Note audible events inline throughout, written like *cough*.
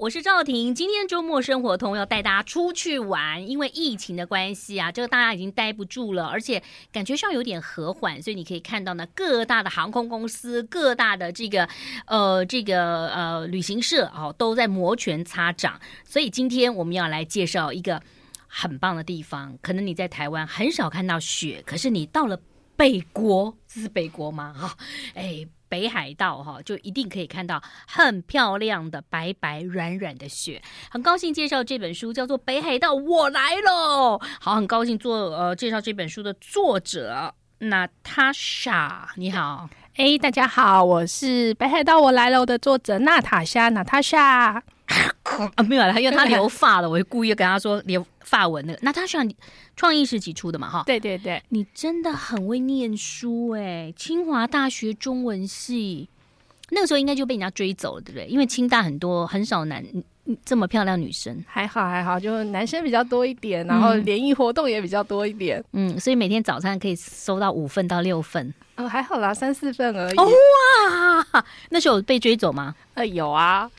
我是赵婷。今天周末生活通要带大家出去玩，因为疫情的关系啊，这个大家已经待不住了，而且感觉上有点和缓，所以你可以看到呢，各大的航空公司、各大的这个呃这个呃旅行社哦，都在摩拳擦掌。所以今天我们要来介绍一个很棒的地方，可能你在台湾很少看到雪，可是你到了北国，这是北国吗？哈、哦，哎。北海道哈，就一定可以看到很漂亮的白白软软的雪。很高兴介绍这本书，叫做《北海道我来喽》。好，很高兴做呃介绍这本书的作者娜塔莎，你好，哎，大家好，我是《北海道我来喽》的作者娜塔莎，娜塔莎。*laughs* 啊，没有了，因为他留发了，我就故意跟他说留发文那个。那他算创意时期出的嘛？哈，对对对，你真的很会念书哎！清华大学中文系那个时候应该就被人家追走了，对不对？因为清大很多很少男这么漂亮女生，还好还好，就男生比较多一点，然后联谊活动也比较多一点，嗯，所以每天早餐可以收到五份到六份，嗯，还好啦，三四份而已。哦哇，那时候有被追走吗？呃，有啊。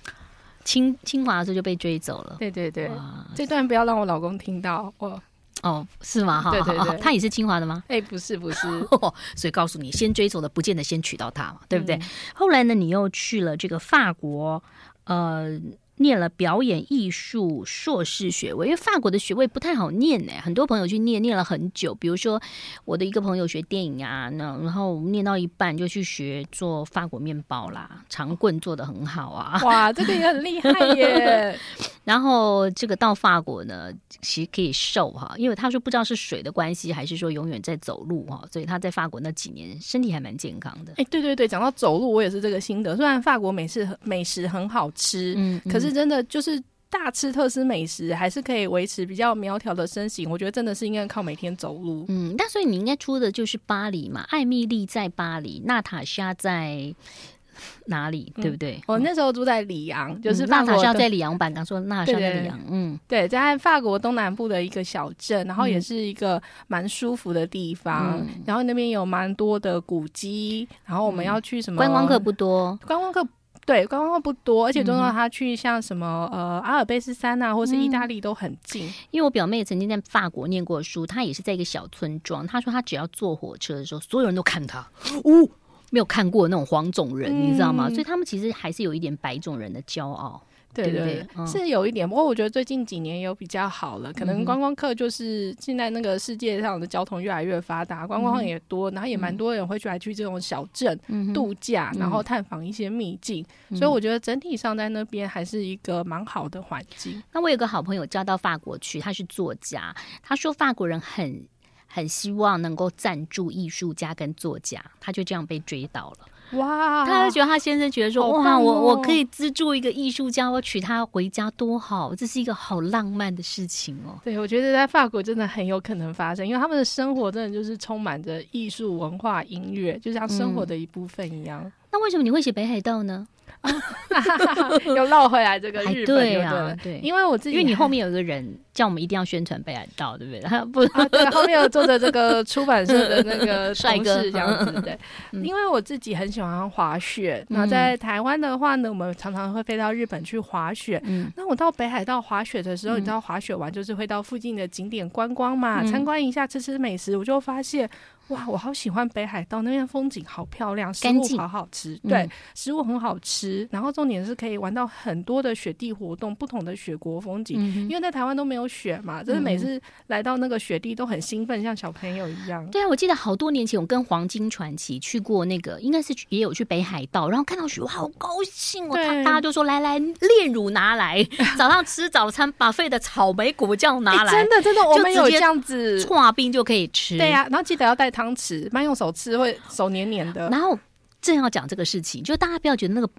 清清华的时候就被追走了。对对对，这段不要让我老公听到。哦哦，是吗？哈，对对对，他也是清华的吗？哎，不是不是。*laughs* 所以告诉你，先追走的不见得先娶到他嘛，对不对？嗯、后来呢，你又去了这个法国，呃。念了表演艺术硕士学位，因为法国的学位不太好念呢，很多朋友去念，念了很久。比如说我的一个朋友学电影啊，那然后念到一半就去学做法国面包啦，长棍做的很好啊。哇，这个也很厉害耶。*laughs* 然后这个到法国呢，其实可以瘦哈，因为他说不知道是水的关系，还是说永远在走路哈，所以他在法国那几年身体还蛮健康的。哎，对对对，讲到走路，我也是这个心得。虽然法国美食美食很好吃，嗯，可是。是真的，就是大吃特吃美食，还是可以维持比较苗条的身形。我觉得真的是应该靠每天走路。嗯，那所以你应该出的就是巴黎嘛？艾米丽在巴黎，娜塔莎在 *laughs* 哪里？对不对？嗯、我那时候住在里昂，就是娜塔莎在里昂版。刚说娜塔莎在里昂，嗯，对，在法国东南部的一个小镇，然后也是一个蛮舒服的地方。嗯、然后那边有蛮多的古迹，然后我们要去什么？观光客不多，观光客。对，观光不多，而且都让他去像什么、嗯、呃阿尔卑斯山啊，或是意大利都很近。因为我表妹曾经在法国念过书，她也是在一个小村庄。她说她只要坐火车的时候，所有人都看她，哦，没有看过那种黄种人，嗯、你知道吗？所以他们其实还是有一点白种人的骄傲。对对，对，嗯、是有一点，不过我觉得最近几年有比较好了，可能观光客就是现在那个世界上的交通越来越发达，观光客也多，然后也蛮多人会去来去这种小镇度假，然后探访一些秘境，所以我觉得整体上在那边还是一个蛮好的环境。那我有个好朋友叫到法国去，他是作家，他说法国人很很希望能够赞助艺术家跟作家，他就这样被追到了。哇！他就觉得他先生觉得说，哦、哇，我我可以资助一个艺术家，我娶她回家多好，这是一个好浪漫的事情哦。对，我觉得在法国真的很有可能发生，因为他们的生活真的就是充满着艺术、文化、音乐，就像生活的一部分一样。嗯、那为什么你会写北海道呢？*laughs* 又绕回来这个日本，对啊，对，因为我自己，因为你后面有一个人叫我们一定要宣传北海道，对不对？他不，啊、对，后面有坐着这个 *laughs* 出版社的那个 *laughs* 帅哥这样子，对。因为我自己很喜欢滑雪，那在台湾的话呢，我们常常会飞到日本去滑雪。嗯，那我到北海道滑雪的时候，你知道滑雪完就是会到附近的景点观光嘛，参观一下，吃吃美食，我就发现。哇，我好喜欢北海道那边风景好漂亮，食物好好吃，对，嗯、食物很好吃。然后重点是可以玩到很多的雪地活动，不同的雪国风景。嗯、因为在台湾都没有雪嘛，就是每次来到那个雪地都很兴奋，像小朋友一样。对啊，我记得好多年前我跟黄金传奇去过那个，应该是也有去北海道，然后看到雪，我好高兴哦！大家就说来来，炼乳拿来，早上吃早餐，buffet 的草莓果酱拿来，欸、真的真的，我们有这样子，化冰就可以吃。对呀、啊，然后记得要带。汤匙慢用手吃会手黏黏的，然后正要讲这个事情，就大家不要觉得那个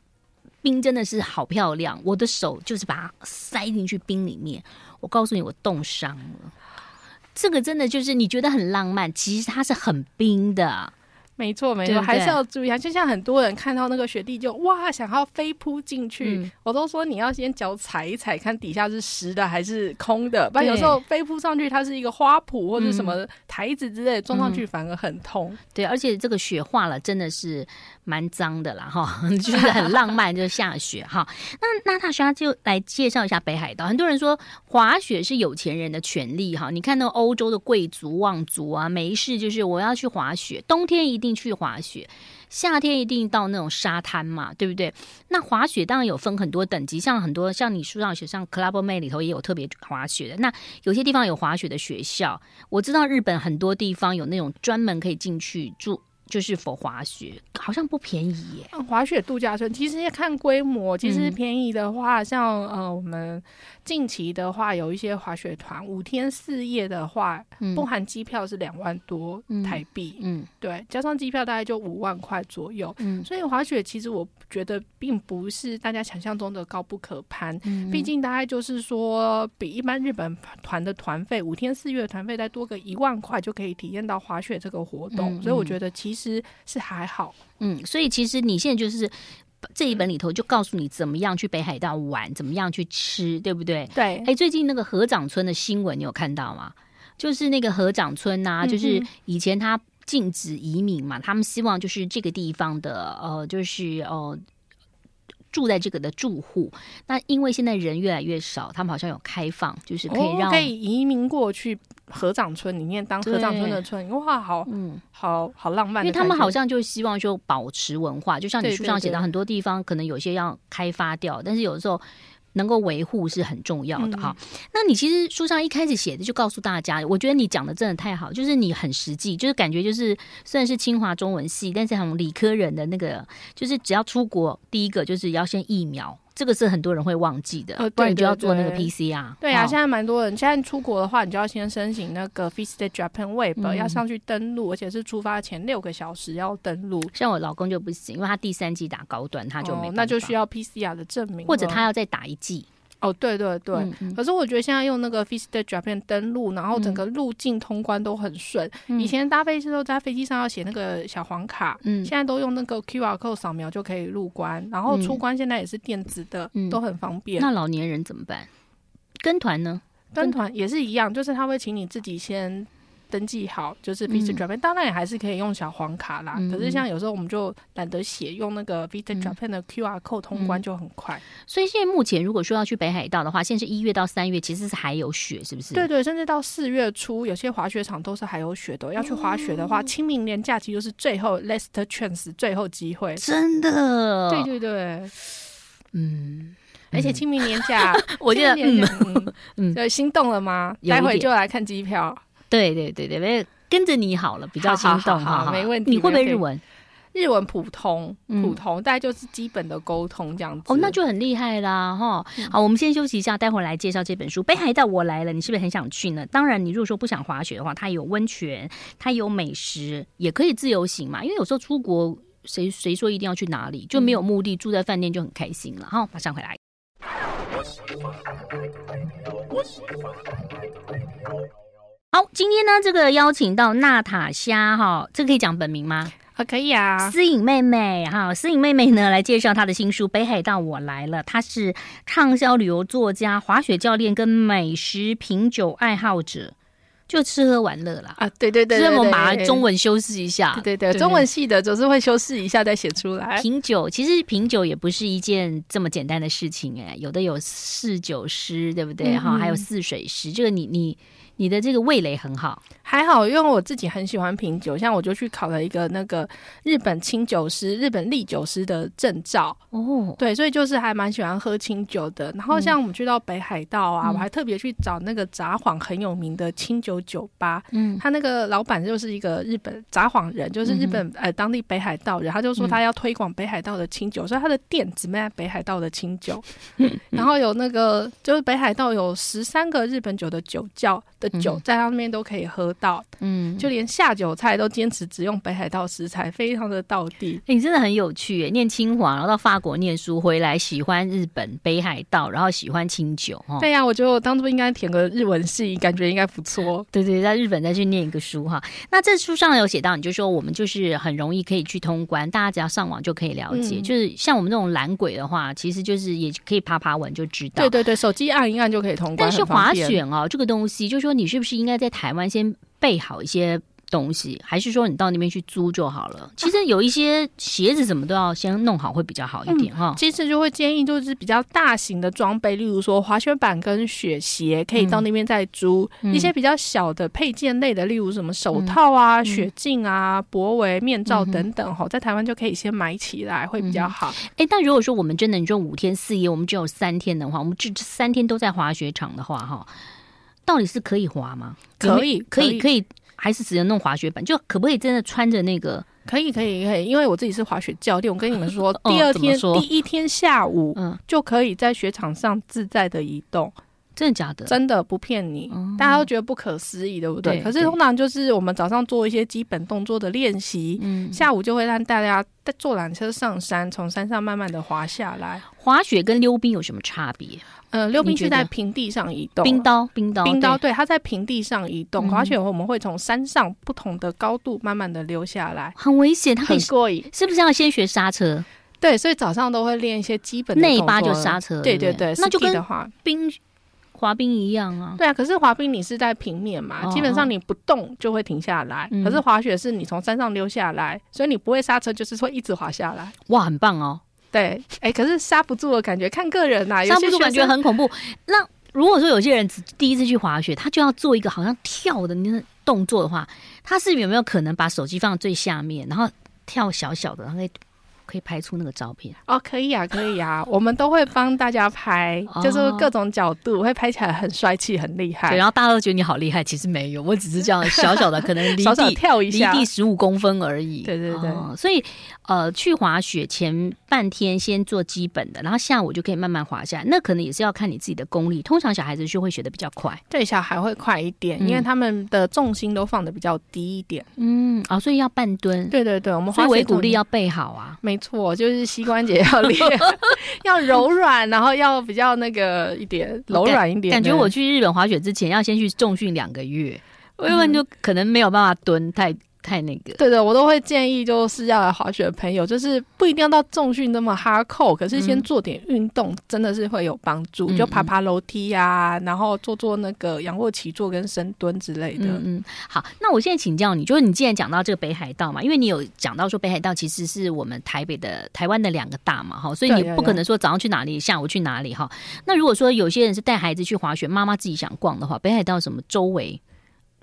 冰真的是好漂亮，我的手就是把它塞进去冰里面，我告诉你我冻伤了。这个真的就是你觉得很浪漫，其实它是很冰的。没错，没错，还是要注意啊！就像很多人看到那个雪地就哇，想要飞扑进去，嗯、我都说你要先脚踩一踩，看底下是实的还是空的。不然有时候飞扑上去，它是一个花圃或者什么台子之类的，撞上去反而很痛。嗯、对，而且这个雪化了，真的是蛮脏的啦哈，*laughs* 就是很浪漫，就下雪哈。那娜塔莎就来介绍一下北海道。很多人说滑雪是有钱人的权利哈，你看那个欧洲的贵族望族啊，没事就是我要去滑雪，冬天一定。定去滑雪，夏天一定到那种沙滩嘛，对不对？那滑雪当然有分很多等级，像很多像你书上学，像 Club Med 里头也有特别滑雪的。那有些地方有滑雪的学校，我知道日本很多地方有那种专门可以进去住。就是否滑雪好像不便宜耶。滑雪度假村其实要看规模，其实便宜的话，嗯、像呃我们近期的话有一些滑雪团，五天四夜的话，嗯、不含机票是两万多台币，嗯，嗯。对，加上机票大概就五万块左右，嗯，所以滑雪其实我觉得并不是大家想象中的高不可攀，嗯，毕竟大概就是说比一般日本团的团费五天四夜的团费再多个一万块就可以体验到滑雪这个活动，嗯、所以我觉得。其实是还好，嗯，所以其实你现在就是这一本里头就告诉你怎么样去北海道玩，怎么样去吃，对不对？对。哎，最近那个河长村的新闻你有看到吗？就是那个河长村呐、就是以前他禁止移民嘛，他们希望就是这个地方的呃，就是呃。住在这个的住户，那因为现在人越来越少，他们好像有开放，就是可以让、哦、可以移民过去合掌村里面当合掌村的村，哇，好，嗯，好好浪漫。因为他们好像就希望说保持文化，就像你书上写的，很多地方可能有些要开发掉，但是有的时候。能够维护是很重要的哈。嗯、那你其实书上一开始写的就告诉大家，我觉得你讲的真的太好，就是你很实际，就是感觉就是虽然是清华中文系，但是很理科人的那个，就是只要出国，第一个就是要先疫苗。这个是很多人会忘记的，不然你就要做那个 PCR。对啊，现在蛮多人。现在出国的话，你就要先申请那个 Visit Japan Web，要上去登录，而且是出发前六个小时要登录。像我老公就不行，因为他第三季打高端，他就没，那就需要 PCR 的证明，或者他要再打一剂。哦，对对对，嗯嗯，可是我觉得现在用那个 Visit Japan 登录，然后整个入境通关都很顺。嗯、以前搭飞机都在飞机上要写那个小黄卡，嗯，现在都用那个 QR code 扫描就可以入关，然后出关现在也是电子的，嗯、都很方便。那老年人怎么办？跟团呢？跟团也是一样，就是他会请你自己先。登记好就是 Visit Japan，当然也还是可以用小黄卡啦。嗯、可是像有时候我们就懒得写，用那个 Visit Japan 的 QR code 通关就很快。所以现在目前如果说要去北海道的话，现在是一月到三月，其实是还有雪，是不是？对对，甚至到四月初，有些滑雪场都是还有雪的。要去滑雪的话，清明年假期就是最后 last chance，最后机会。真的？对对对，嗯。而且清明年假，*laughs* 我觉得嗯嗯，对，心动了吗？待会就来看机票。对对对对，跟着你好了，比较心动哈，没问题。你会不会日文？日文普通，普通，大概就是基本的沟通这样子。哦，那就很厉害啦哈。好，我们先休息一下，待会儿来介绍这本书《北海道我来了》，你是不是很想去呢？当然，你如果说不想滑雪的话，它有温泉，它有美食，也可以自由行嘛。因为有时候出国，谁谁说一定要去哪里，就没有目的，住在饭店就很开心了。哈，马上回来。好，今天呢，这个邀请到娜塔莎哈，这个可以讲本名吗？啊，可以啊，思颖妹妹哈，思颖妹妹呢来介绍她的新书《北海道我来了》，她是畅销旅游作家、滑雪教练跟美食品酒爱好者，就吃喝玩乐啦。啊，对对对，对，所以我们把中文修饰一下，对对对，中文系的总是会修饰一下再写出来。品酒其实品酒也不是一件这么简单的事情哎，有的有侍酒师，对不对哈？嗯、还有试水师，这个你你。你的这个味蕾很好，还好，因为我自己很喜欢品酒，像我就去考了一个那个日本清酒师、日本立酒师的证照。哦，对，所以就是还蛮喜欢喝清酒的。然后像我们去到北海道啊，嗯、我还特别去找那个札幌很有名的清酒酒吧，嗯，他那个老板就是一个日本札幌人，就是日本、嗯、呃当地北海道人，他就说他要推广北海道的清酒，嗯、所以他的店只卖北海道的清酒。嗯、*laughs* 然后有那个就是北海道有十三个日本酒的酒窖的酒在那边都可以喝到，嗯，就连下酒菜都坚持只用北海道食材，非常的道地。欸、你真的很有趣耶，念清华，然后到法国念书，回来喜欢日本北海道，然后喜欢清酒，对呀、啊，我觉得我当初应该填个日文系，感觉应该不错。对，对对，在日本再去念一个书哈。那这书上有写到，你就说我们就是很容易可以去通关，大家只要上网就可以了解。嗯、就是像我们这种懒鬼的话，其实就是也可以爬爬文就知道。对对对，手机按一按就可以通关。但是滑雪哦，这个东西，就是说你是不是应该在台湾先备好一些东西，还是说你到那边去租就好了？其实有一些鞋子什么都要先弄好，会比较好一点哈、嗯。其实就会建议就是比较大型的装备，例如说滑雪板跟雪鞋，可以到那边再租。嗯、一些比较小的配件类的，例如什么手套啊、嗯、雪镜啊、脖围、面罩等等哈，在台湾就可以先买起来，会比较好。哎、嗯，但如果说我们真的你说五天四夜，我们只有三天的话，我们这三天都在滑雪场的话，哈，到底是可以滑吗？可以，可以，可以。还是只能弄滑雪板，就可不可以真的穿着那个？可以，可以，可以。因为我自己是滑雪教练，我跟你们说，*laughs* 第二天、哦、第一天下午，嗯，就可以在雪场上自在的移动。真的假的？真的不骗你，嗯、大家都觉得不可思议，对不对？对，可是通常就是我们早上做一些基本动作的练习，嗯，下午就会让大家在坐缆车上山，从山上慢慢的滑下来。滑雪跟溜冰有什么差别？呃，溜冰是在平地上移动，冰刀，冰刀，冰刀，对，它在平地上移动。滑雪我们会从山上不同的高度慢慢的溜下来，很危险，它很过瘾，是不是要先学刹车？对，所以早上都会练一些基本的内八就刹车，对对对，那就跟冰。滑冰一样啊，对啊，可是滑冰你是在平面嘛，哦、基本上你不动就会停下来。嗯、可是滑雪是你从山上溜下来，所以你不会刹车，就是会一直滑下来。哇，很棒哦。对，哎、欸，可是刹不住的感觉，看个人呐、啊，刹不住感觉很恐怖。那如果说有些人只第一次去滑雪，他就要做一个好像跳的那个动作的话，他是有没有可能把手机放在最下面，然后跳小小的，然后可以？拍出那个照片哦，可以啊，可以啊，*laughs* 我们都会帮大家拍，就是各种角度会拍起来很帅气、很厉害。对，然后大家都觉得你好厉害，其实没有，我只是这样小小的，可能离地 *laughs* 小小跳一下，离地十五公分而已。对对对，哦、所以呃，去滑雪前半天先做基本的，然后下午就可以慢慢滑下来。那可能也是要看你自己的功力。通常小孩子就会学的比较快，对，小孩会快一点，嗯、因为他们的重心都放的比较低一点。嗯，啊、哦，所以要半蹲。对对对，我们所以尾骨力要备好啊。没错，就是。膝关节要练，*laughs* *laughs* 要柔软，然后要比较那个一点柔软一点。感觉我去日本滑雪之前要先去重训两个月，要不然就可能没有办法蹲太。太那个，对的，我都会建议，就是要来滑雪的朋友，就是不一定要到重训那么哈扣，可是先做点运动，嗯、真的是会有帮助。嗯、就爬爬楼梯呀、啊，然后做做那个仰卧起坐跟深蹲之类的。嗯嗯，好，那我现在请教你，就是你既然讲到这个北海道嘛，因为你有讲到说北海道其实是我们台北的台湾的两个大嘛，哈，所以你不可能说早上去哪里，下午去哪里哈。那如果说有些人是带孩子去滑雪，妈妈自己想逛的话，北海道什么周围？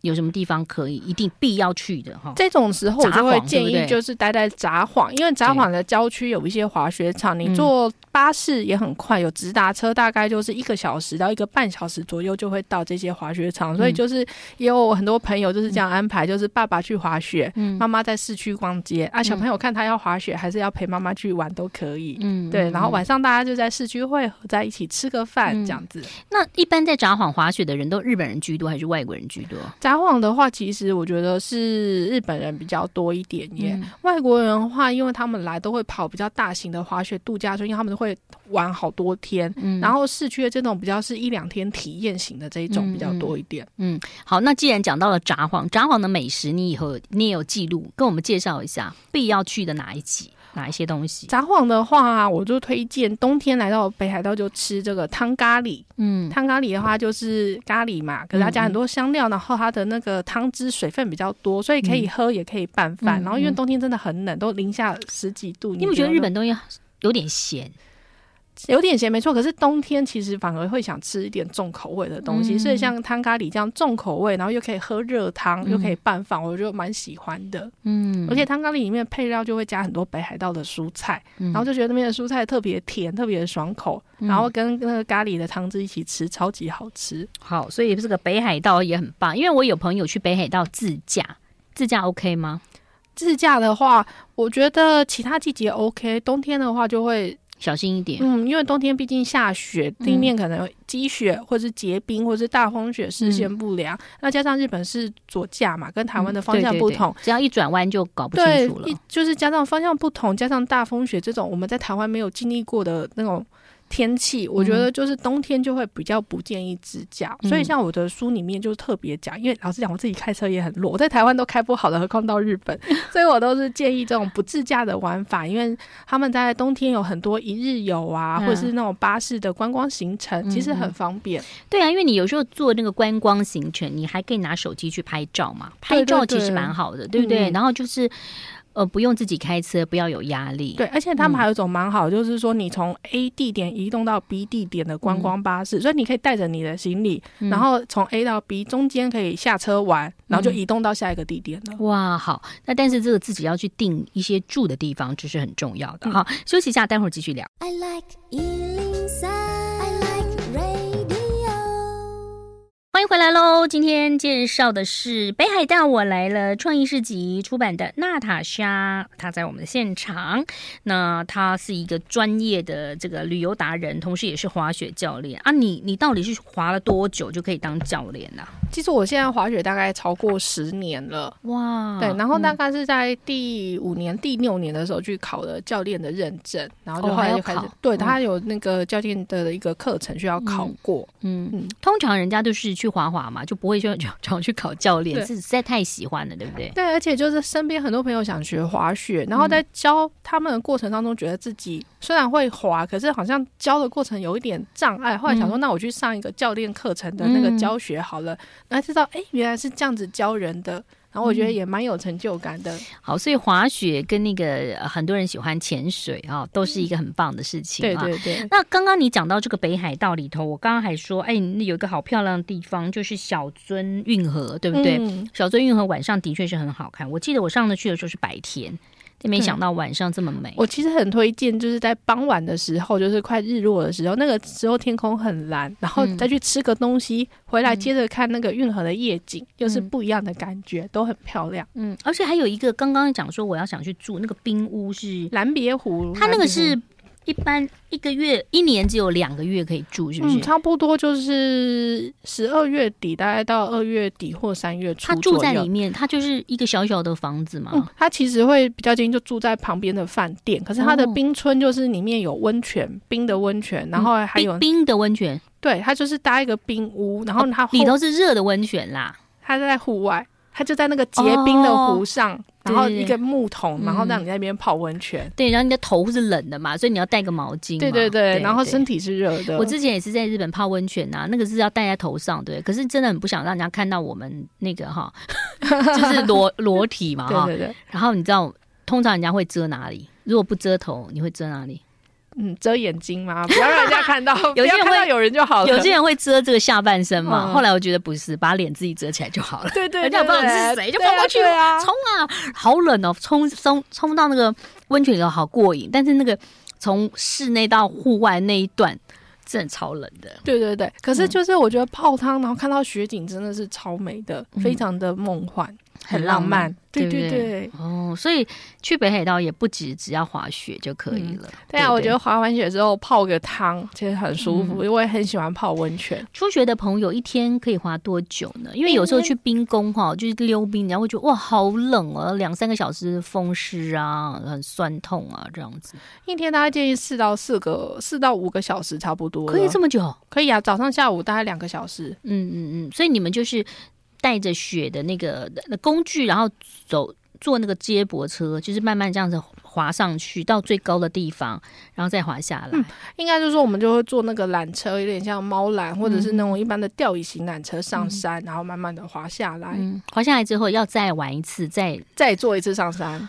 有什么地方可以一定必要去的哈？这种时候我就会建议就是待在札幌，因为札幌的郊区有一些滑雪场，你坐巴士也很快，有直达车，大概就是一个小时到一个半小时左右就会到这些滑雪场。所以就是也有很多朋友就是这样安排，就是爸爸去滑雪，妈妈在市区逛街啊，小朋友看他要滑雪还是要陪妈妈去玩都可以。嗯，对，然后晚上大家就在市区会合在一起吃个饭这样子。那一般在札幌滑雪的人都日本人居多还是外国人居多？札幌的话，其实我觉得是日本人比较多一点耶。嗯、外国人的话，因为他们来都会跑比较大型的滑雪度假村，因为他们会玩好多天。嗯、然后市区的这种比较是一两天体验型的这一种比较多一点。嗯，嗯，好，那既然讲到了札幌，札幌的美食，你以后你也有记录，跟我们介绍一下必要去的哪一集？哪一些东西？札幌的话，我就推荐冬天来到北海道就吃这个汤咖喱。嗯，汤咖喱的话就是咖喱嘛，可是它加很多香料，嗯、然后它的那个汤汁水分比较多，所以可以喝也可以拌饭。嗯、然后因为冬天真的很冷，都零下十几度。你有没有觉得日本东西有点咸？有点咸没错，可是冬天其实反而会想吃一点重口味的东西，嗯、所以像汤咖喱这样重口味，然后又可以喝热汤，嗯、又可以拌饭，我就蛮喜欢的。嗯，而且汤咖喱里面配料就会加很多北海道的蔬菜，嗯、然后就觉得那边的蔬菜特别甜，特别爽口，嗯、然后跟那个咖喱的汤汁一起吃，超级好吃。好，所以这个北海道也很棒，因为我有朋友去北海道自驾，自驾 OK 吗？自驾的话，我觉得其他季节 OK，冬天的话就会。小心一点。嗯，因为冬天毕竟下雪，地面可能有积雪，或是结冰，或是大风雪，视线不良。嗯、那加上日本是左驾嘛，跟台湾的方向不同，嗯、对对对，只要一转弯就搞不清楚了。对，就是加上方向不同，加上大风雪这种我们在台湾没有经历过的那种。天气，我觉得就是冬天就会比较不建议自驾，嗯、所以像我的书里面就特别讲，因为老实讲，我自己开车也很弱，我在台湾都开不好的，何况到日本，*laughs* 所以我都是建议这种不自驾的玩法，因为他们在冬天有很多一日游啊，嗯、或者是那种巴士的观光行程，其实很方便。嗯、对啊，因为你有时候做那个观光行程，你还可以拿手机去拍照嘛，拍照其实蛮好的，对，对，对，对不对？嗯、然后就是。呃，不用自己开车，不要有压力。对，而且他们还有一种蛮好，嗯、就是说你从 A 地点移动到 B 地点的观光巴士，嗯、所以你可以带着你的行李，嗯、然后从 A 到 B 中间可以下车玩，然后就移动到下一个地点了。嗯、哇，好，那但是这个自己要去定一些住的地方，这是很重要的哈。嗯、休息一下，待会儿继续聊。I like 回来喽！今天介绍的是北海道我来了创意市集出版的娜塔莎，她在我们的现场。那她是一个专业的这个旅游达人，同时也是滑雪教练啊。你你到底是滑了多久就可以当教练呢？其实我现在滑雪大概超过十年了，哇！对，然后大概是在第五年、嗯、第六年的时候去考了教练的认证，然后就后来就开始，哦、对他有那个教练的一个课程需要考过。嗯嗯，嗯通常人家都是。去滑滑嘛，就不会去就就去考教练，是实在太喜欢了，对不对？对，而且就是身边很多朋友想学滑雪，然后在教他们的过程当中，觉得自己虽然会滑，可是好像教的过程有一点障碍。后来想说，那我去上一个教练课程的那个教学好了，然后知道，哎，原来是这样子教人的。然后我觉得也蛮有成就感的。嗯、好，所以滑雪跟那个很多人喜欢潜水啊、哦，都是一个很棒的事情。对对对。那刚刚你讲到这个北海道里头，我刚刚还说，哎，有一个好漂亮的地方，就是小樽运河，对不对？嗯、小樽运河晚上的确是很好看。我记得我上次去的时候是白天。没想到晚上这么美。我其实很推荐，就是在傍晚的时候，就是快日落的时候，那个时候天空很蓝，然后再去吃个东西，嗯、回来接着看那个运河的夜景，又、嗯、是不一样的感觉，都很漂亮。嗯，而且还有一个刚刚讲说我要想去住那个冰屋是蓝别湖，它那个是。一般一个月一年只有两个月可以住，是不是？嗯，差不多就是十二月底，大概到二月底或三月初。他住在里面，他就是一个小小的房子嘛。嗯，他其实会比较近，就住在旁边的饭店。可是他的冰村就是里面有温泉，冰的温泉，然后还有冰，冰的温泉。对，他就是搭一个冰屋，然后它里头是热的温泉啦。他在户外。他就在那个结冰的湖上，哦、然后一个木桶，然后让你在那边泡温泉。对，然后你的头是冷的嘛，所以你要带个毛巾。对对对，对对，然后身体是热的。我之前也是在日本泡温泉呐，那个是要戴在头上，对。可是真的很不想让人家看到我们那个哈，*laughs* 就是裸裸体嘛，哈。对对对。然后你知道，通常人家会遮哪里？如果不遮头，你会遮哪里？嗯，遮眼睛吗？不要让人家看到，*laughs* 有些人会有人就好了。有些人会遮这个下半身嘛。嗯、后来我觉得不是，把脸自己遮起来就好了。对对，对，人家不知道你是谁，就跑过去啊，冲啊，好冷哦，冲冲冲到那个温泉里头好过瘾，但是那个从室内到户外那一段。真的超冷的，对对对。可是就是我觉得泡汤，然后看到雪景，真的是超美的，嗯、非常的梦幻，很浪漫。对对对，对哦，所以去北海道也不止只要滑雪就可以了。嗯、对啊，对对，我觉得滑完雪之后泡个汤其实很舒服，嗯、因为很喜欢泡温泉。初学的朋友一天可以滑多久呢？因为有时候去冰宫哈，就是溜冰，然后会觉得哇好冷啊，两三个小时风湿啊，很酸痛啊这样子。一天大概建议四到四个四到五个小时差不多。可以这么久？可以啊，早上下午大概两个小时。嗯嗯嗯，所以你们就是。带着雪的那个那工具，然后走坐那个接驳车，就是慢慢这样子滑上去到最高的地方，然后再滑下来。嗯，应该就是说我们就会坐那个缆车，有点像猫缆，或者是那种一般的吊椅型缆车上山，嗯、然后慢慢的滑下来。嗯，滑下来之后要再玩一次，再再坐一次上山。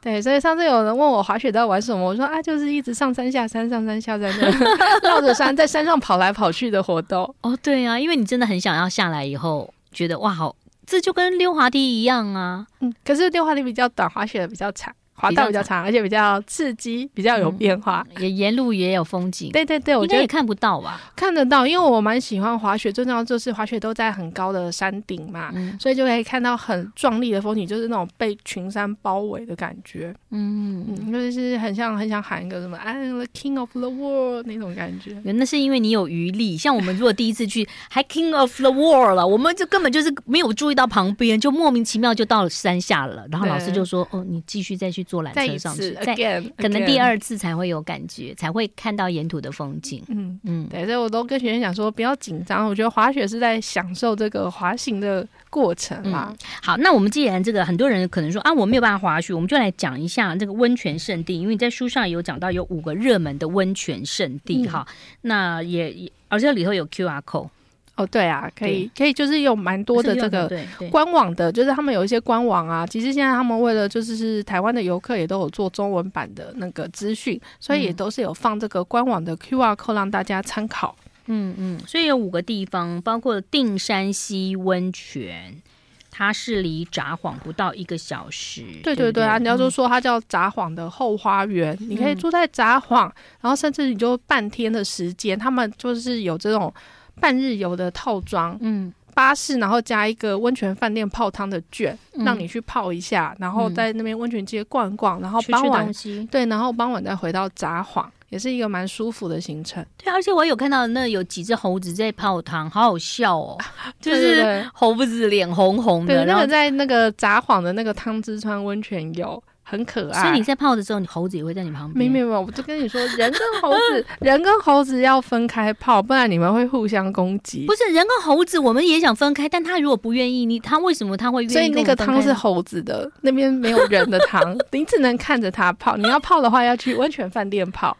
对，所以上次有人问我滑雪都要玩什么，我说啊，就是一直上山下山，上山下山的，*laughs* 绕着山在山上跑来跑去的活动。哦，对啊，因为你真的很想要下来以后，觉得哇，好，这就跟溜滑梯一样啊。嗯，可是溜滑梯比较短，滑雪的比较长。滑道比较长，而且比较刺激，比较有变化，嗯、也沿路也有风景。对对对，我觉得也看不到吧？看得到，因为我蛮喜欢滑雪，最重要就是滑雪都在很高的山顶嘛，嗯、所以就可以看到很壮丽的风景，就是那种被群山包围的感觉。嗯嗯，就是很像很想喊一个什么 I'm the king of the world 那种感觉。那是因为你有余力，像我们如果第一次去还 king of the world 了，我们就根本就是没有注意到旁边，就莫名其妙就到了山下了。然后老师就说：“哦，你继续再去坐缆车上去，再可能第二次才会有感觉，才会看到沿途的风景。”嗯嗯，对，所以我都跟学生讲说不要紧张，我觉得滑雪是在享受这个滑行的过程嘛。好，那我们既然这个很多人可能说啊，我没有办法滑雪，我们就来讲一下这个温泉圣地，因为在书上有讲到有五个热门的温泉圣地哈。那也也而且里头有 QR code。哦，对啊，可以，可以，就是有蛮多的这个官网的，就是他们有一些官网啊。其实现在他们为了就是是台湾的游客也都有做中文版的那个资讯，所以也都是有放这个官网的 QR code 让大家参考。嗯嗯，所以有五个地方，包括定山溪温泉，它是离札幌不到一个小时。对对对啊，对对，你要说说它叫札幌的后花园，嗯、你可以住在札幌，然后甚至你就半天的时间，他们就是有这种。半日游的套装，嗯，巴士，然后加一个温泉饭店泡汤的券，嗯、让你去泡一下，然后在那边温泉街逛逛，然后傍晚吃吃对，然后傍晚再回到札幌，也是一个蛮舒服的行程。对，而且我有看到那有几只猴子在泡汤，好好笑哦，*laughs* 就是猴子脸红红的，对，那个在那个札幌的那个汤之川温泉有。很可爱，所以你在泡的时候，你猴子也会在你旁边。没没有，我就跟你说，人跟猴子，*laughs* 人跟猴子要分开泡，不然你们会互相攻击。不是人跟猴子，我们也想分开，但他如果不愿意，你他为什么他会愿意？所以那个汤是猴子的，那边没有人的汤，*laughs* 你只能看着他泡。你要泡的话，要去温泉饭店泡。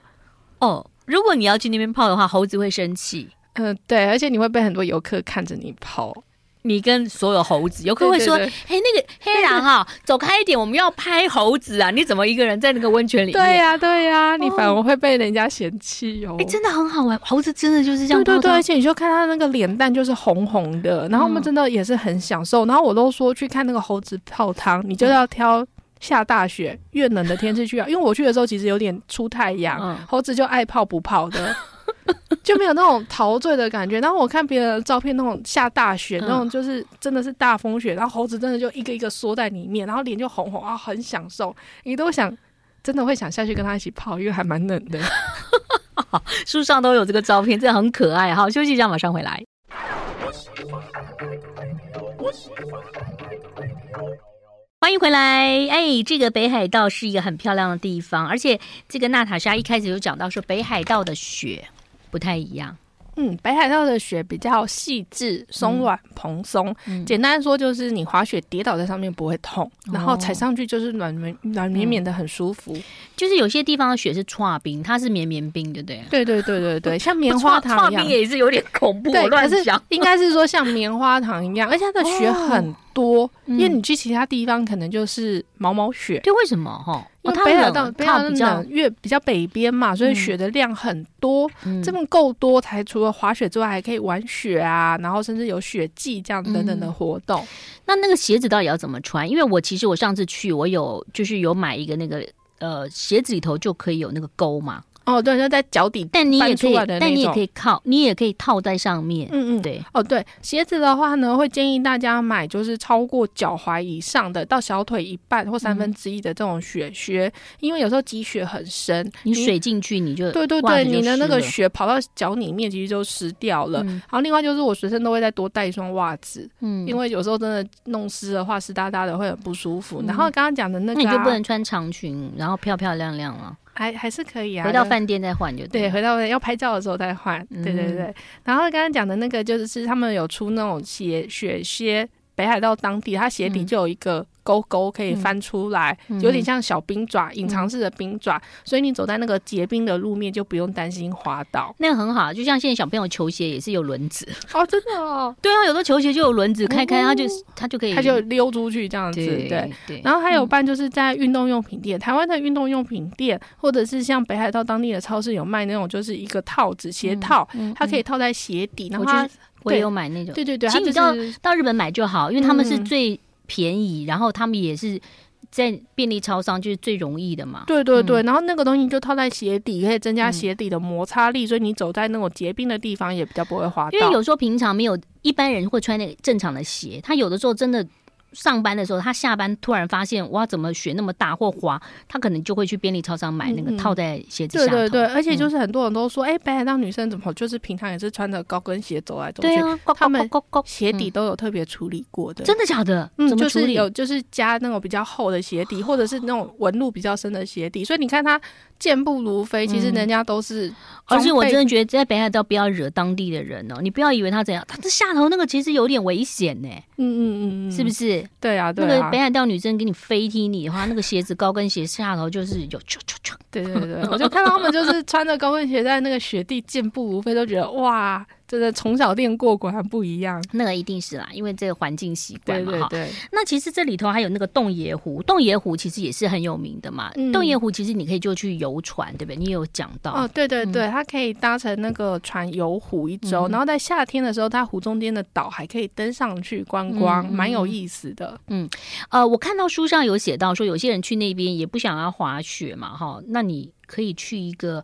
哦，如果你要去那边泡的话，猴子会生气。嗯、呃，对，而且你会被很多游客看着你泡。你跟所有猴子，游客会说：“嘿，那个黑狼啊，*laughs* 走开一点，我们要拍猴子啊！你怎么一个人在那个温泉里面？”对呀、啊，对呀、啊，你反而会被人家嫌弃哦。哎、欸，真的很好玩，猴子真的就是这样。对对对，而且你就看他那个脸蛋就是红红的，然后我们真的也是很享受。然后我都说去看那个猴子泡汤，你就要挑下大雪、越冷的天气去啊，因为我去的时候其实有点出太阳，猴子就爱泡不泡的。*laughs* *laughs* *laughs* 就没有那种陶醉的感觉。然后我看别人的照片，那种下大雪，那种就是真的是大风雪，然后猴子真的就一个一个缩在里面，然后脸就红红啊，很享受。你都想，真的会想下去跟他一起泡，因为还蛮冷的。*laughs* 书上都有这个照片，真的很可爱。好，休息一下，马上回来。欢迎回来。哎，这个北海道是一个很漂亮的地方，而且这个娜塔莎一开始就讲到说，北海道的雪。不太一样。嗯，北海道的雪比较细致、松软、蓬松。嗯、简单说就是，你滑雪跌倒在上面不会痛，嗯、然后踩上去就是软绵软绵绵的，很舒服。嗯、就是有些地方的雪是剉冰，它是绵绵冰，对不对？对对对对对，*laughs* 像棉花糖一样。冰也是有点恐怖，我乱想。应该是说像棉花糖一样，而且它的雪很多，哦、因为你去其他地方可能就是毛毛雪。对，为什么哈？北海道北海道比较越比较北边嘛，所以雪的量很多，嗯、这么够多才除了滑雪之外，还可以玩雪啊，然后甚至有雪季这样等等的活动。嗯、那那个鞋子到底要怎么穿？因为我其实我上次去，我有就是有买一个那个呃鞋子里头就可以有那个钩嘛。哦，对，就在脚底，但你也可以，但你也可以靠，你也可以套在上面。嗯嗯，对。哦，对，鞋子的话呢，会建议大家买就是超过脚踝以上的，到小腿一半或三分之一的这种雪靴，嗯、因为有时候积雪很深，你水进去你就对对对，你的那个雪跑到脚里面，其实就湿掉了。嗯、然后另外就是我随身都会再多带一双袜子，嗯，因为有时候真的弄湿的话，湿哒哒的会很不舒服。嗯、然后刚刚讲的那个、啊，那你就不能穿长裙，然后漂漂亮亮了。还还是可以啊，回到饭店再换就对。对，回到要拍照的时候再换。嗯、对对对。然后刚刚讲的那个就是他们有出那种鞋雪靴，北海道当地它鞋底就有一个。勾勾可以翻出来，嗯、有点像小冰爪，隐、嗯、藏式的冰爪，所以你走在那个结冰的路面就不用担心滑倒。那个很好，就像现在小朋友球鞋也是有轮子哦，真的哦。对啊，有的球鞋就有轮子，开开它就它就可以，它就溜出去这样子。对然后还有办就是在运动用品店，嗯、台湾的运动用品店，或者是像北海道当地的超市有卖那种，就是一个套子鞋套，它可以套在鞋底。然后它我也有买那种。对对对，其实你到到日本买就好，因为他们是最。便宜，然后他们也是在便利超商就是最容易的嘛。对对对，嗯、然后那个东西就套在鞋底，可以增加鞋底的摩擦力，嗯、所以你走在那种结冰的地方也比较不会滑。因为有时候平常没有一般人会穿那个正常的鞋，他有的时候真的。上班的时候，他下班突然发现哇，怎么雪那么大或滑，他可能就会去便利超商买那个套在鞋子下头。对对对，而且就是很多人都说，哎、嗯，北海道女生怎么就是平常也是穿着高跟鞋走来走去？对啊，他们鞋底都有特别处理过的。真的假的？嗯，就是有就是加那种比较厚的鞋底，或者是那种纹路比较深的鞋底，所以你看他。健步如飞，其实人家都是、嗯。而且我真的觉得在北海道不要惹当地的人哦，你不要以为他怎样，他这下头那个其实有点危险呢。嗯嗯嗯，是不是？对啊，对啊。那个北海道女生给你飞踢你的话，那个鞋子高跟鞋下头就是有啾啾啾。对对对，我就看到他们就是穿着高跟鞋在那个雪地健步如飞，都觉得哇。真的从小练过，果然不一样。那个一定是啦，因为这个环境习惯嘛。哈，对，对，对。那其实这里头还有那个洞爷湖，洞爷湖其实也是很有名的嘛。嗯、洞爷湖其实你可以就去游船，对不对？你有讲到哦，对对对，嗯、它可以搭乘那个船游湖一周，嗯、然后在夏天的时候，它湖中间的岛还可以登上去观光，蛮、嗯、有意思的。嗯，呃，我看到书上有写到说，有些人去那边也不想要滑雪嘛，哈，那你可以去一个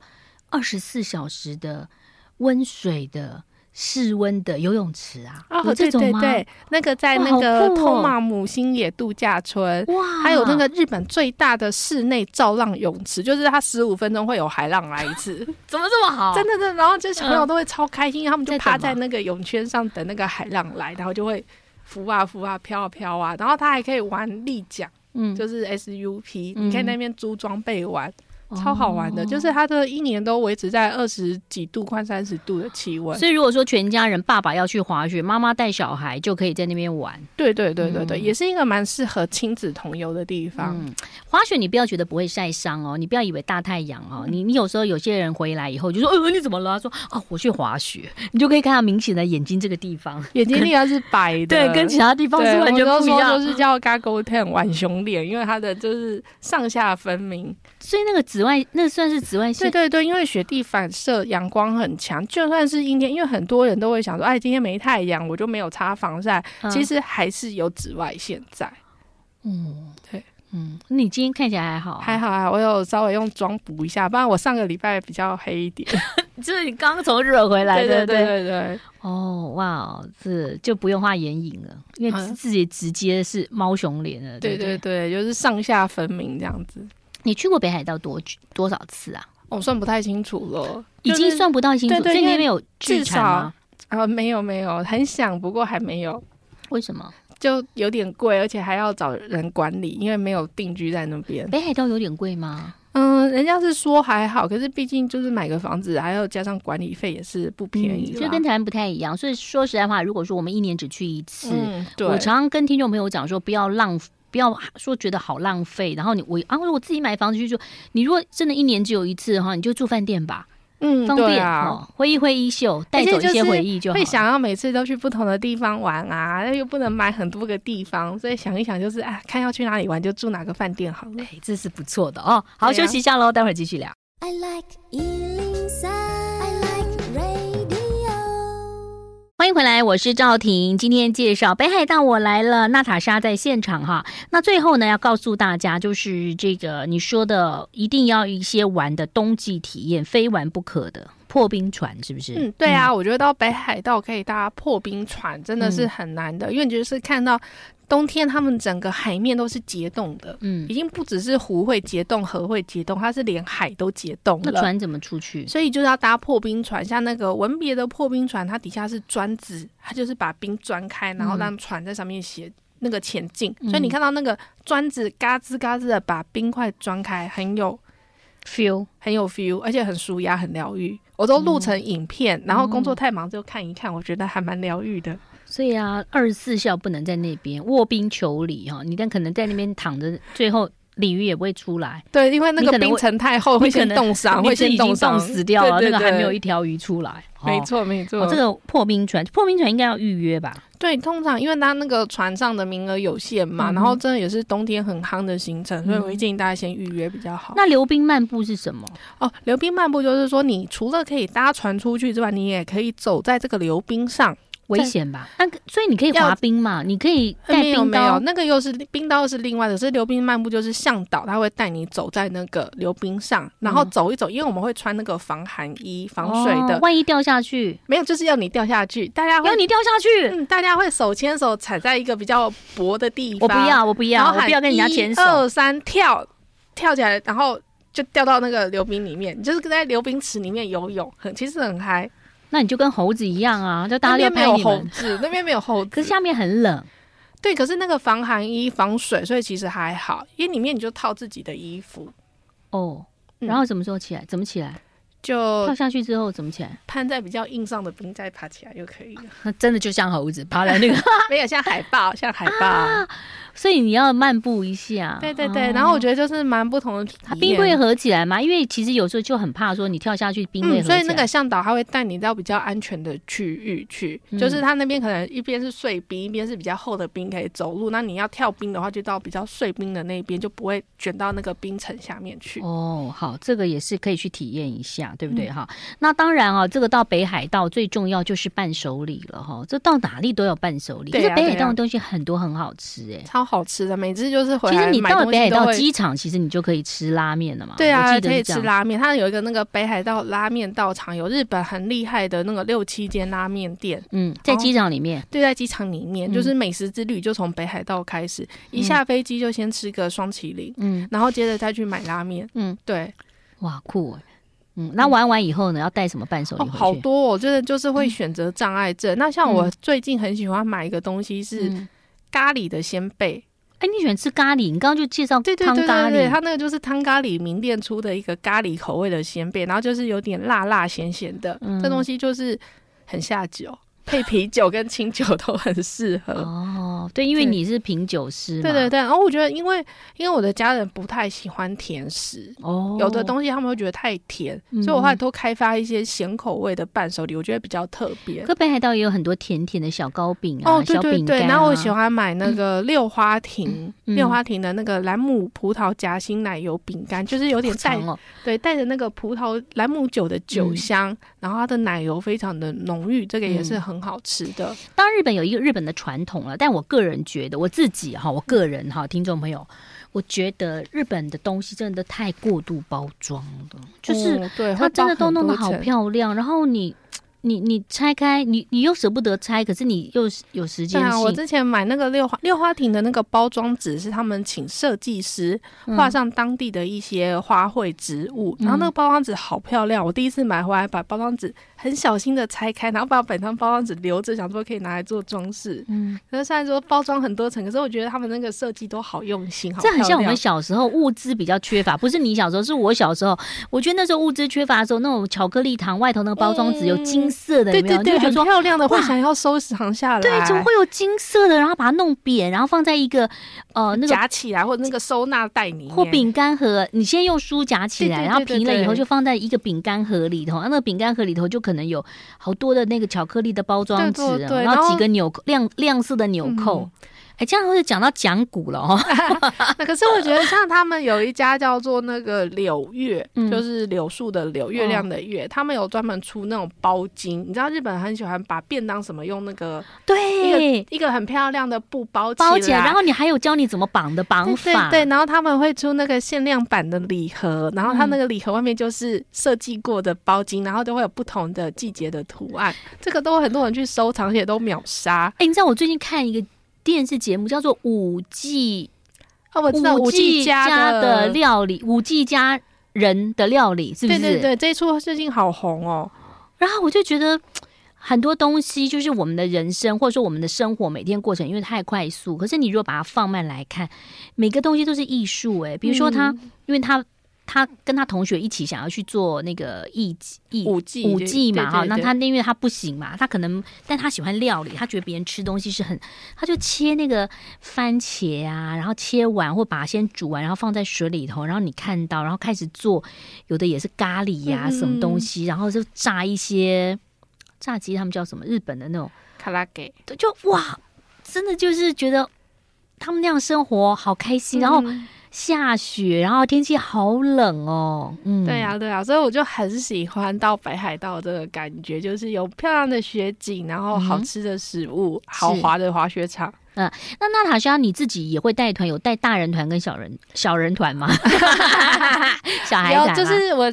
二十四小时的温水的。室温的游泳池啊，哦，对对对，那个在那个托马姆星野度假村，哇，还有那个日本最大的室内造浪泳池，就是它十五分钟会有海浪来一次，*laughs* 怎么这么好？真的真的，然后这小朋友都会超开心，他们就趴在那个泳圈上等那个海浪来，然后就会浮啊浮啊飘啊飘啊，然后他还可以玩立桨，嗯，就是 SUP，你可以那边租装备玩。超好玩的，哦、就是它的一年都维持在二十几度、快三十度的气温。所以如果说全家人，爸爸要去滑雪，妈妈带小孩，就可以在那边玩。对对对对对，嗯、也是一个蛮适合亲子同游的地方。嗯、滑雪你不要觉得不会晒伤哦，你不要以为大太阳哦，你你有时候有些人回来以后就说：“呃，你怎么了？”他说：“哦，我去滑雪。”你就可以看到明显的眼睛这个地方，眼睛里是白的，*laughs* 对，跟其他地方是完全不一样。都是叫 Gago Ten 浣熊脸，因为它的就是上下分明，所以那个紫外那算是。紫外线，对对对，因为雪地反射阳光很强，就算是阴天，因为很多人都会想说，哎，今天没太阳，我就没有擦防晒，嗯、其实还是有紫外线在。嗯，对，嗯，你今天看起来还好、啊，还好啊，我有稍微用妆补一下，不然我上个礼拜比较黑一点，*laughs* 就是你刚从日本回来的，对对对对。哦，哇，这就不用画眼影了，因为自己直接是猫熊脸了，对对对，就是上下分明这样子。你去过北海道多多少次啊？我算不太清楚了，已经算不到清楚。所以那边有巨产吗？啊，没有没有，很想，不过还没有。为什么？就有点贵，而且还要找人管理，因为没有定居在那边。北海道有点贵吗？嗯，人家是说还好，可是毕竟就是买个房子，还要加上管理费，也是不便宜。就跟台湾不太一样。所以说实在话，如果说我们一年只去一次，嗯、对，我常常跟听众朋友讲说，不要浪费。不要说觉得好浪费，然后你我啊，我自己买房子去住。你如果真的一年只有一次的话，你就住饭店吧，嗯，方便啊，哦、挥一挥衣袖，带走一些回忆就好。会想要每次都去不同的地方玩啊，那又不能买很多个地方，所以想一想就是哎，看要去哪里玩就住哪个饭店好了。哎，这是不错的哦。好，啊、休息一下喽，待会儿继续聊。I like 欢迎回来，我是赵婷。今天介绍北海道，我来了。娜塔莎在现场哈。那最后呢，要告诉大家，就是这个你说的，一定要一些玩的冬季体验，非玩不可的破冰船，是不是？嗯，对啊。嗯、我觉得到北海道可以搭破冰船，真的是很难的，嗯、因为你就是看到。冬天，他们整个海面都是结冻的，嗯，已经不只是湖会结冻，河会结冻，它是连海都结冻了。那船怎么出去？所以就是要搭破冰船，像那个文别的破冰船，它底下是砖子，它就是把冰钻开，然后让船在上面写那个前进。嗯、所以你看到那个砖子嘎吱嘎吱的把冰块钻开，很有 feel，很有 feel，而且很舒压，很疗愈。我都录成影片，嗯、然后工作太忙就看一看，我觉得还蛮疗愈的。所以啊，二十四孝不能在那边卧冰求鲤哈，你但可能在那边躺着，最后鲤鱼也不会出来。对，因为那个冰层太厚，会先冻伤，会先冻伤死掉了，那个还没有一条鱼出来。没错，没错。这个破冰船，破冰船应该要预约吧？对，通常因为它那个船上的名额有限嘛，然后真的也是冬天很夯的行程，所以我会建议大家先预约比较好。那溜冰漫步是什么？哦，溜冰漫步就是说，你除了可以搭船出去之外，你也可以走在这个溜冰上。危险吧？那个，所以你可以滑冰嘛？你可以带冰刀。没有，没有，那个又是冰刀是另外的。是溜冰漫步，就是向导他会带你走在那个溜冰上，然后走一走，因为我们会穿那个防寒衣、防水的。万一掉下去，没有，就是要你掉下去。大家会要你掉下去，嗯，大家会手牵手踩在一个比较薄的地方。我不要，我不要，我不要跟人家牵手。一二三，跳，跳起来，然后就掉到那个溜冰里面，就是在溜冰池里面游泳，很其实很嗨。那你就跟猴子一样啊，就大家没有猴子。那边没有猴子，可是下面很冷。对，可是那个防寒衣防水，所以其实还好，因为里面你就套自己的衣服。哦，然后什么时候起来？怎么起来？就跳下去之后怎么起来？攀在比较硬上的冰再爬起来就可以了。*laughs* 那真的就像猴子爬在那个，*laughs* 没有像海豹，像海豹。啊 *laughs* 所以你要漫步一下，对对对，哦、然后我觉得就是蛮不同的体验。它冰柜合起来嘛？因为其实有时候就很怕说你跳下去冰会合起来。嗯，所以那个向导他会带你到比较安全的区域去，嗯、就是他那边可能一边是碎冰，一边是比较厚的冰可以走路。那你要跳冰的话，就到比较碎冰的那边，就不会卷到那个冰层下面去。哦，好，这个也是可以去体验一下，对不对哈？嗯、那当然啊，这个到北海道最重要就是伴手礼了哈。这到哪里都有伴手礼，可是北海道的东西很多很好吃哎、欸，超好吃的，每次。就是回来，其实你到了北海道机场，其实你就可以吃拉面了嘛。对啊，可以吃拉面。它有一个那个北海道拉面道场，有日本很厉害的那个六七间拉面店。嗯，在机场里面。对，在机场里面，就是美食之旅就从北海道开始，一下飞机就先吃个双麒麟，嗯，然后接着再去买拉面。嗯，对，哇，酷。嗯，那玩完以后呢，要带什么伴手礼？好多，我觉得就是会选择障碍症。那像我最近很喜欢买一个东西是咖喱的鲜贝。哎，你喜欢吃咖喱？你刚刚就介绍汤咖喱，对对对对对，它那个就是汤咖喱名店出的一个咖喱口味的鲜贝，然后就是有点辣辣咸咸的，嗯、这东西就是很下酒。配啤酒跟清酒都很适合哦。对，因为你是品酒师嘛。对对对。然后我觉得，因为因为我的家人不太喜欢甜食哦，有的东西他们会觉得太甜，嗯、所以我后来都开发一些咸口味的伴手礼，我觉得比较特别。可北海道也有很多甜甜的小糕饼啊，哦，对对对。啊、然后我喜欢买那个六花亭，嗯、六花亭的那个兰姆葡萄夹心奶油饼干，就是有点带哦，对，带着那个葡萄兰姆酒的酒香，嗯、然后它的奶油非常的浓郁，这个也是很。很好吃的。当然，日本有一个日本的传统了，但我个人觉得，我自己哈，我个人哈，听众朋友，我觉得日本的东西真的太过度包装了，就是对它真的都弄得好漂亮，然后你。你你拆开，你你又舍不得拆，可是你又有时间。对啊，我之前买那个六花六花亭的那个包装纸，是他们请设计师画上当地的一些花卉植物，嗯、然后那个包装纸好漂亮。我第一次买回来，把包装纸很小心的拆开，然后把本张包装纸留着，想说可以拿来做装饰。嗯，可是虽然说包装很多层，可是我觉得他们那个设计都好用心，好。这很像我们小时候物资比较缺乏，不是你小时候，是我小时候。我觉得那时候物资缺乏的时候，那种巧克力糖外头那个包装纸有金。色的有没有，对对对，很漂亮的，会想要收藏下来。对，怎么会有金色的？然后把它弄扁，然后放在一个呃那个夹起来，或者那个收纳袋里面，或饼干盒。你先用书夹起来，然后平了以后就放在一个饼干盒里头。那个饼干盒里头就可能有好多的那个巧克力的包装纸，然后几个纽扣亮亮色的纽扣。哎，这样会讲到讲古了哦。*laughs* 那可是我觉得，像他们有一家叫做那个柳月，嗯、就是柳树的柳，月亮的月，哦、他们有专门出那种包巾。你知道日本很喜欢把便当什么用那个对一个一个很漂亮的布包起来，包起来，然后你还有教你怎么绑的绑法。对，对，对，然后他们会出那个限量版的礼盒，然后它那个礼盒外面就是设计过的包巾，嗯、然后都会有不同的季节的图案。这个都很多人去收藏，而且都秒杀。哎，你知道我最近看一个。电视节目叫做《五 G》，啊，我知道五 G 家的料理，五 G 家人的料理，是不是？对对对，这一出最近好红哦。然后我就觉得 *tsk* 很多东西，就是我们的人生，或者说我们的生活，每天过程因为太快速。可是你如果把它放慢来看，每个东西都是艺术。哎，比如说他，嗯、因为他。他跟他同学一起想要去做那个艺艺舞技舞技嘛哈，那他因为他不行嘛，他可能但他喜欢料理，他觉得别人吃东西是很，他就切那个番茄啊，然后切完或把它先煮完，然后放在水里头，然后你看到，然后开始做，有的也是咖喱呀、啊、什么东西，然后就炸一些炸鸡，他们叫什么？日本的那种卡拉给，就哇，真的就是觉得他们那样生活好开心，然后。下雪，然后天气好冷哦。嗯，对呀，对呀，所以我就很喜欢到北海道这个感觉，就是有漂亮的雪景，然后好吃的食物，嗯、豪华的滑雪场。嗯，那娜塔莎你自己也会带团，有带大人团跟小人小人团吗？*laughs* 小孩团就是我。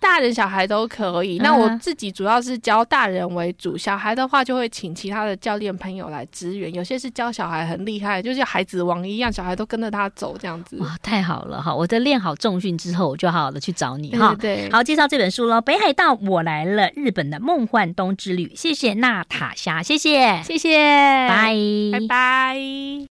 大人小孩都可以，那我自己主要是教大人为主，小孩的话就会请其他的教练朋友来支援。有些是教小孩很厉害，就像孩子王一样，小孩都跟着他走这样子。哇，太好了哈！我在练好重训之后，我就好好的去找你哈。对，对，好，介绍这本书喽，《北海道我来了：日本的梦幻冬之旅》。谢谢娜塔莎，谢谢，谢谢，拜拜拜。